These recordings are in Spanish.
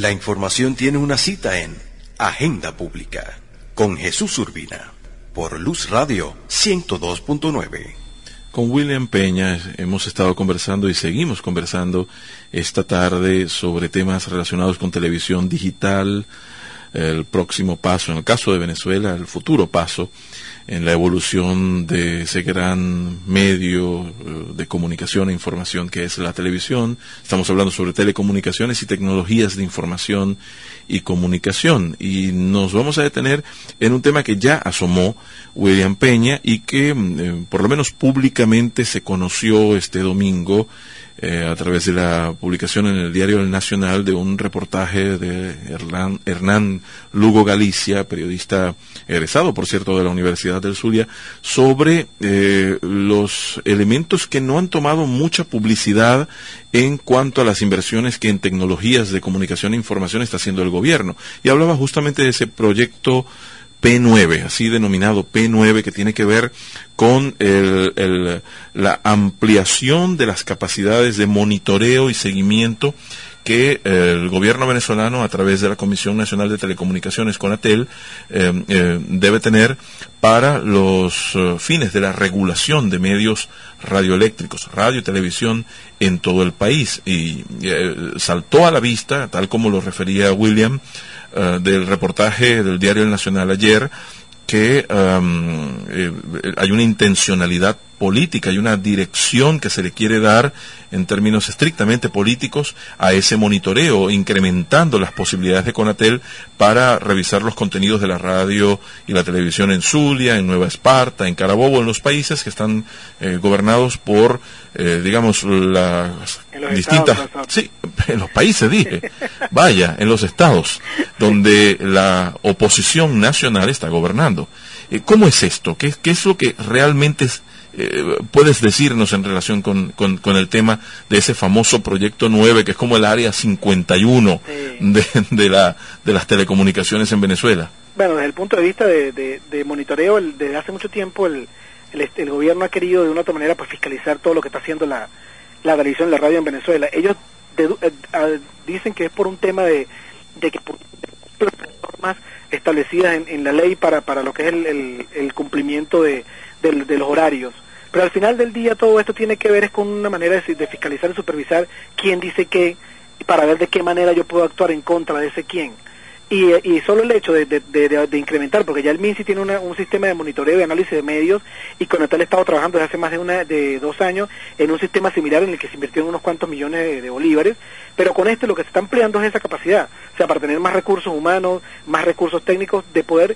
La información tiene una cita en Agenda Pública con Jesús Urbina por Luz Radio 102.9. Con William Peña hemos estado conversando y seguimos conversando esta tarde sobre temas relacionados con televisión digital, el próximo paso, en el caso de Venezuela, el futuro paso en la evolución de ese gran medio eh, de comunicación e información que es la televisión. Estamos hablando sobre telecomunicaciones y tecnologías de información y comunicación. Y nos vamos a detener en un tema que ya asomó William Peña y que mm, eh, por lo menos públicamente se conoció este domingo eh, a través de la publicación en el diario El Nacional de un reportaje de Hernán, Hernán Lugo Galicia, periodista egresado, por cierto, de la Universidad del Zulia, sobre eh, los elementos que no han tomado mucha publicidad en cuanto a las inversiones que en tecnologías de comunicación e información está haciendo el gobierno. Y hablaba justamente de ese proyecto P9, así denominado P9, que tiene que ver con la ampliación de las capacidades de monitoreo y seguimiento que eh, el gobierno venezolano, a través de la Comisión Nacional de Telecomunicaciones, CONATEL, eh, eh, debe tener para los fines de la regulación de medios radioeléctricos, radio y televisión en todo el país. Y saltó a la vista, tal como lo refería William, del reportaje del diario El Nacional ayer, que hay una intencionalidad política y una dirección que se le quiere dar en términos estrictamente políticos a ese monitoreo, incrementando las posibilidades de Conatel para revisar los contenidos de la radio y la televisión en Zulia, en Nueva Esparta, en Carabobo, en los países que están eh, gobernados por, eh, digamos, las distintas... sí, en los países dije. Vaya, en los estados donde la oposición nacional está gobernando. Eh, ¿Cómo es esto? ¿Qué, ¿Qué, es lo que realmente es, eh, puedes decirnos en relación con, con, el tema de ese famoso proyecto 9, que es como el área 51 de, de, la, de las telecomunicaciones en Venezuela? Bueno, desde el punto de vista de, de, monitoreo, desde hace mucho tiempo el, el, gobierno ha querido de una otra manera pues, fiscalizar todo lo que está haciendo la, la televisión y la radio en Venezuela. Ellos eh, dicen que es por un tema de, de que por normas establecidas en, en, la ley para, para lo que es el, el, cumplimiento de, de los horarios. Pero al final del día todo esto tiene que ver es con una manera de, fiscalizar y supervisar quién dice qué, para ver de qué manera yo puedo actuar en contra de ese quién. Y, y solo el hecho de, de, incrementar, porque ya el MINSI tiene un sistema de monitoreo y análisis de medios y con el tal he estado trabajando desde hace más de, una, de dos años en un sistema similar en el que se invirtieron unos cuantos millones de, bolívares, pero con este lo que se está empleando es esa capacidad, o sea, para tener más recursos humanos, más recursos técnicos, de poder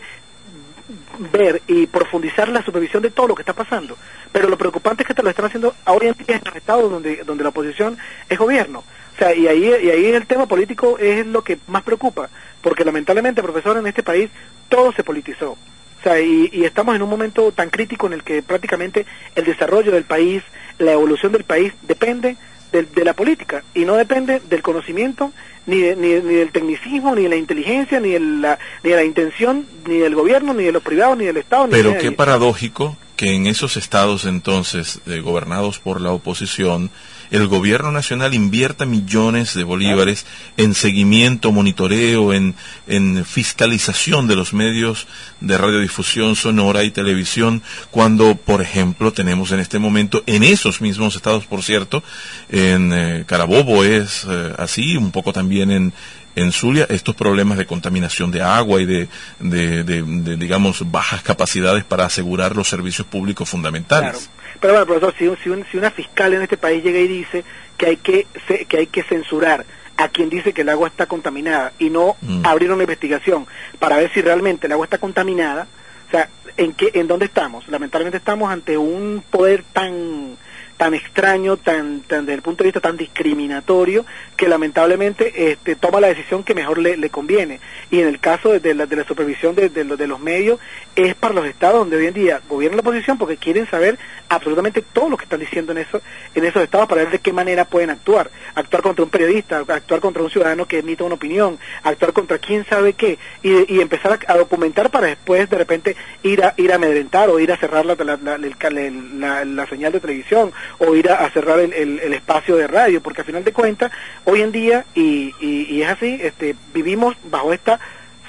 ver y profundizar la supervisión de todo lo que está pasando. Pero lo preocupante es que te lo están haciendo ahora en día en los estados donde, donde la oposición es gobierno. O sea, y ahí, y ahí el tema político es lo que más preocupa, porque lamentablemente, profesor, en este país todo se politizó. O sea, y, y estamos en un momento tan crítico en el que prácticamente el desarrollo del país, la evolución del país depende de, la política y no depende del conocimiento, ni, ni, del tecnicismo, ni de la inteligencia, ni de la, ni de la intención, ni del gobierno, ni de los privados, ni del Estado. Pero qué paradójico que en esos estados entonces eh, gobernados por la oposición, el gobierno nacional invierta millones de bolívares en seguimiento, monitoreo, en, en fiscalización de los medios de radiodifusión sonora y televisión, cuando, por ejemplo, tenemos en este momento, en esos mismos estados, por cierto, en eh, Carabobo es eh, así, un poco también en, en Zulia estos problemas de contaminación de agua y de, de, digamos, bajas capacidades para asegurar los servicios públicos fundamentales. Pero bueno, profesor, si, si, una fiscal en este país llega y dice que hay que, que hay que censurar a quien dice que el agua está contaminada y no mm. abrir una investigación para ver si realmente el agua está contaminada, o sea, ¿en, qué, ¿en dónde estamos? Lamentablemente estamos ante un poder tan tan extraño, tan, tan desde el punto de vista tan discriminatorio, que lamentablemente este, toma la decisión que mejor le, conviene. Y en el caso de, la, de la, supervisión de, los medios, es para los estados donde hoy en día gobierna la oposición porque quieren saber absolutamente todo lo que están diciendo en, eso, en esos estados para ver de qué manera pueden actuar. Actuar contra un periodista, actuar contra un ciudadano que emita una opinión, actuar contra quién sabe qué, y, empezar a, documentar para después de repente ir a, ir a amedrentar o ir a cerrar la, la señal de televisión o ir a, cerrar el, el, espacio de radio, porque al final de cuentas, hoy en día, y, y, y es así, este, vivimos bajo esta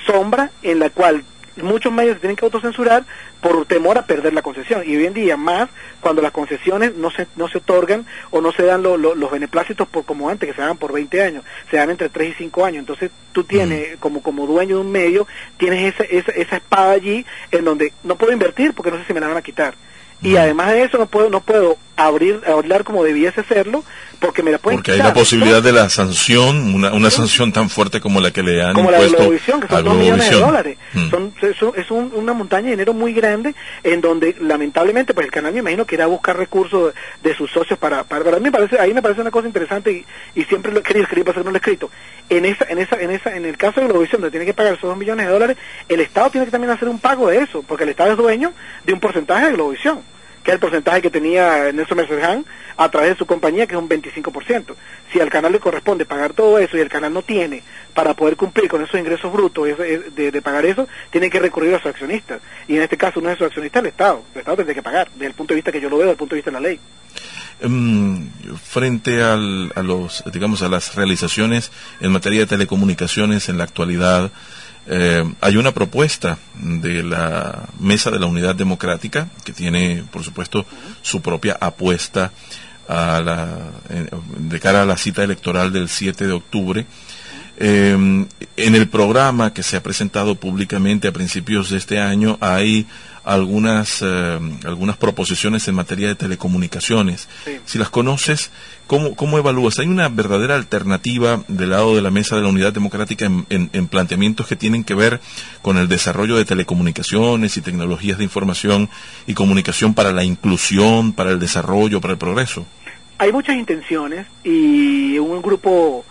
sombra en la cual muchos medios se tienen que autocensurar por temor a perder la concesión. Y hoy en día, más cuando las concesiones no se, no se otorgan o no se dan los beneplácitos por, como antes, que se dan por 20 años, se dan entre 3 y 5 años. Entonces tú tienes, como, como dueño de un medio, tienes esa, esa, esa espada allí en donde no puedo invertir porque no sé si me la van a quitar. Y además de eso no puedo, no puedo abrir, hablar como debiese hacerlo, porque me la pueden Porque hay la posibilidad de la sanción, una, una sanción tan fuerte como la que le han como impuesto la de que son dos millones de dólares. Mm. Son, es, una montaña de dinero muy grande en donde lamentablemente pues el canal me imagino que irá a buscar recursos de, sus socios para, para, mí me parece, ahí me parece una cosa interesante y, y siempre lo he querido escribir, para lo he escrito. En esa, en esa, en esa, en el caso de Globovisión, donde tiene que pagar esos dos millones de dólares, el Estado tiene que también hacer un pago de eso, porque el Estado es dueño de un porcentaje de Globovisión que es el porcentaje que tenía Nelson Mercerhan a través de su compañía, que es un 25%. Si al canal le corresponde pagar todo eso y el canal no tiene para poder cumplir con esos ingresos brutos de, pagar eso, tiene que recurrir a sus accionistas. Y en este caso uno de sus accionistas el Estado. El Estado tendría que pagar, desde el punto de vista que yo lo veo, desde el punto de vista de la ley. Em, frente al, a los, digamos, a las realizaciones en materia de telecomunicaciones en la actualidad, eh, hay una propuesta de la Mesa de la Unidad Democrática que tiene, por supuesto, su propia apuesta a la, de cara a la cita electoral del 7 de octubre. Eh, en el programa que se ha presentado públicamente a principios de este año hay algunas, eh, algunas proposiciones en materia de telecomunicaciones. Si las conoces, ¿cómo, ¿cómo evalúas? ¿Hay una verdadera alternativa del lado de la mesa de la Unidad Democrática en, en, planteamientos que tienen que ver con el desarrollo de telecomunicaciones y tecnologías de información y comunicación para la inclusión, para el desarrollo, para el progreso? Hay muchas intenciones y un grupo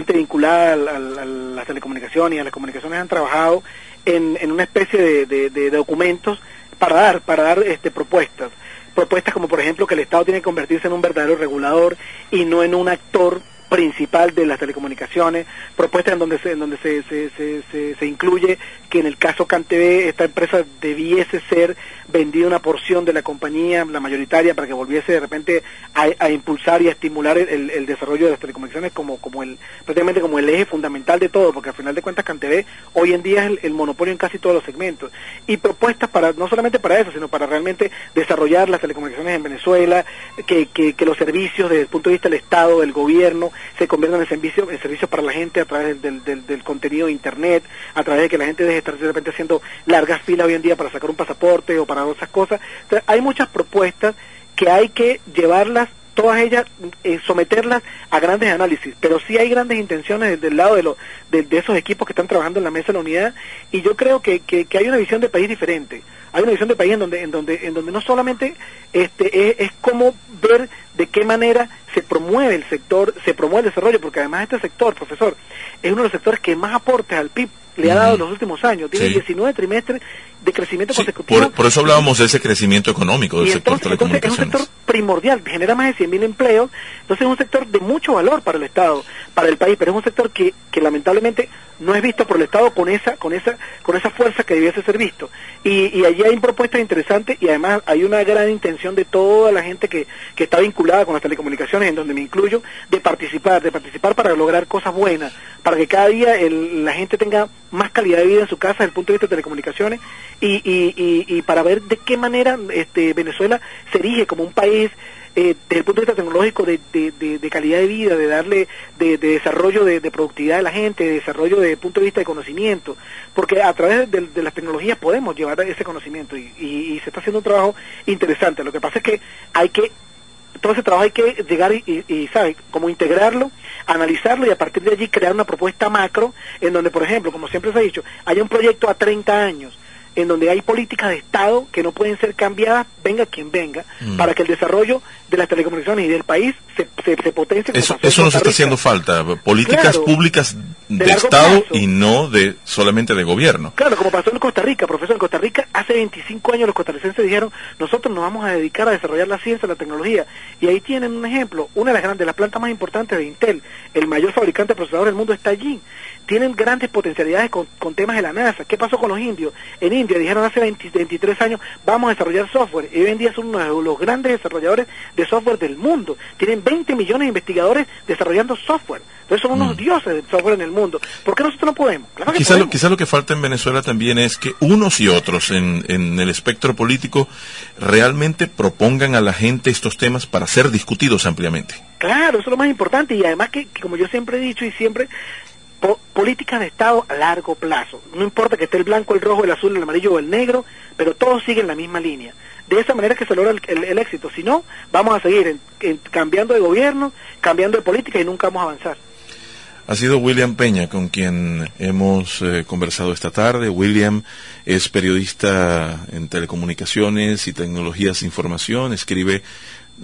gente vinculada a, las telecomunicaciones y a las comunicaciones han trabajado en, en una especie de, de, documentos para dar, para dar este, propuestas. Propuestas como, por ejemplo, que el Estado tiene que convertirse en un verdadero regulador y no en un actor principal de las telecomunicaciones, propuestas en donde se, en donde se, se, se, se, incluye que en el caso CanTV esta empresa debiese ser vendida una porción de la compañía, la mayoritaria, para que volviese de repente a, impulsar y a estimular el, desarrollo de las telecomunicaciones como, el, prácticamente como el eje fundamental de todo, porque al final de cuentas CanTV hoy en día es el, monopolio en casi todos los segmentos. Y propuestas para, no solamente para eso, sino para realmente desarrollar las telecomunicaciones en Venezuela, que los servicios desde el punto de vista del Estado, del gobierno, se conviertan en servicios en servicio para la gente a través del, del, del, contenido de Internet, a través de que la gente deje de estar de repente haciendo largas filas hoy en día para sacar un pasaporte o para otras cosas. hay muchas propuestas que hay que llevarlas todas ellas eh, someterlas a grandes análisis, pero sí hay grandes intenciones del lado de, lo, de, esos equipos que están trabajando en la mesa de la unidad y yo creo que, que, hay una visión de país diferente, hay una visión de país en donde, en donde, en donde no solamente este, es, es como ver de qué manera se promueve el sector, se promueve el desarrollo, porque además este sector, profesor, es uno de los sectores que más aportes al PIB le ha dado en los últimos años. Tiene 19 trimestres de crecimiento consecutivo. Por, eso hablábamos de ese crecimiento económico del sector entonces, entonces es un sector primordial, genera más de 100.000 empleos, entonces es un sector de mucho valor para el Estado, para el país, pero es un sector que, que lamentablemente no es visto por el Estado con esa, con esa, con esa fuerza que debiese ser visto. Y, y allí hay propuestas interesantes y además hay una gran intención de toda la gente que, que está vinculada con las telecomunicaciones, en donde me incluyo, de participar, de participar para lograr cosas buenas, para que cada día la gente tenga más calidad de vida en su casa desde el punto de vista de telecomunicaciones y, y, y, para ver de qué manera este, Venezuela se erige como un país eh, desde el punto de vista tecnológico de, de, calidad de vida, de darle de, desarrollo de, productividad de la gente, de desarrollo desde el punto de vista de conocimiento, porque a través de, las tecnologías podemos llevar ese conocimiento y, y, se está haciendo un trabajo interesante. Lo que pasa es que hay que todo ese trabajo hay que llegar y, y, ¿sabe? Como integrarlo, analizarlo y a partir de allí crear una propuesta macro en donde, por ejemplo, como siempre se ha dicho, haya un proyecto a 30 años en donde hay políticas de Estado que no pueden ser cambiadas, venga quien venga, mm. para que el desarrollo de las telecomunicaciones y del país se, se, potencie. Eso, eso nos está haciendo falta, políticas públicas de, Estado y no de solamente de gobierno. Claro, como pasó en Costa Rica, profesor, en Costa Rica hace 25 años los costarricenses dijeron, nosotros nos vamos a dedicar a desarrollar la ciencia, la tecnología, y ahí tienen un ejemplo, una de las grandes, las plantas más importantes de Intel, el mayor fabricante de procesadores del mundo está allí, tienen grandes potencialidades con, temas de la NASA. ¿Qué pasó con los indios? En India dijeron hace 23 años, vamos a desarrollar software, y hoy en día son uno de los grandes desarrolladores de software del mundo, tienen 20 millones de investigadores desarrollando software, entonces son unos mm. dioses de software en el mundo. ¿Por qué nosotros no podemos? quizás Lo, quizá lo que falta en Venezuela también es que unos y otros en, en el espectro político realmente propongan a la gente estos temas para ser discutidos ampliamente. Claro, eso es lo más importante y además que, como yo siempre he dicho y siempre política de Estado a largo plazo. No importa que esté el blanco, el rojo, el azul, el amarillo o el negro, pero todos siguen la misma línea. De esa manera que se logra el, éxito. Si no, vamos a seguir cambiando de gobierno, cambiando de política y nunca vamos a avanzar. Ha sido William Peña con quien hemos eh, conversado esta tarde. William es periodista en telecomunicaciones y tecnologías de información, escribe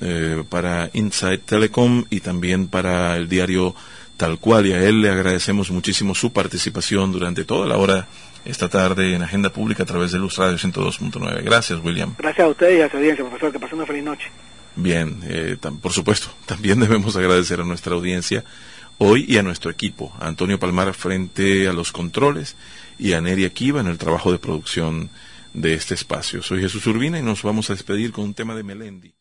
eh, para Inside Telecom y también para el diario Tal cual, y a él le agradecemos muchísimo su participación durante toda la hora esta tarde en Agenda Pública a través de Luz Radio 102.9. Gracias, William. Gracias a usted y a su audiencia, profesor. Que pasen una feliz noche. Bien, eh, por supuesto, también debemos agradecer a nuestra audiencia hoy y a nuestro equipo, a Antonio Palmar frente a los controles y a Neria Kiva en el trabajo de producción de este espacio. Soy Jesús Urbina y nos vamos a despedir con un tema de Melendi.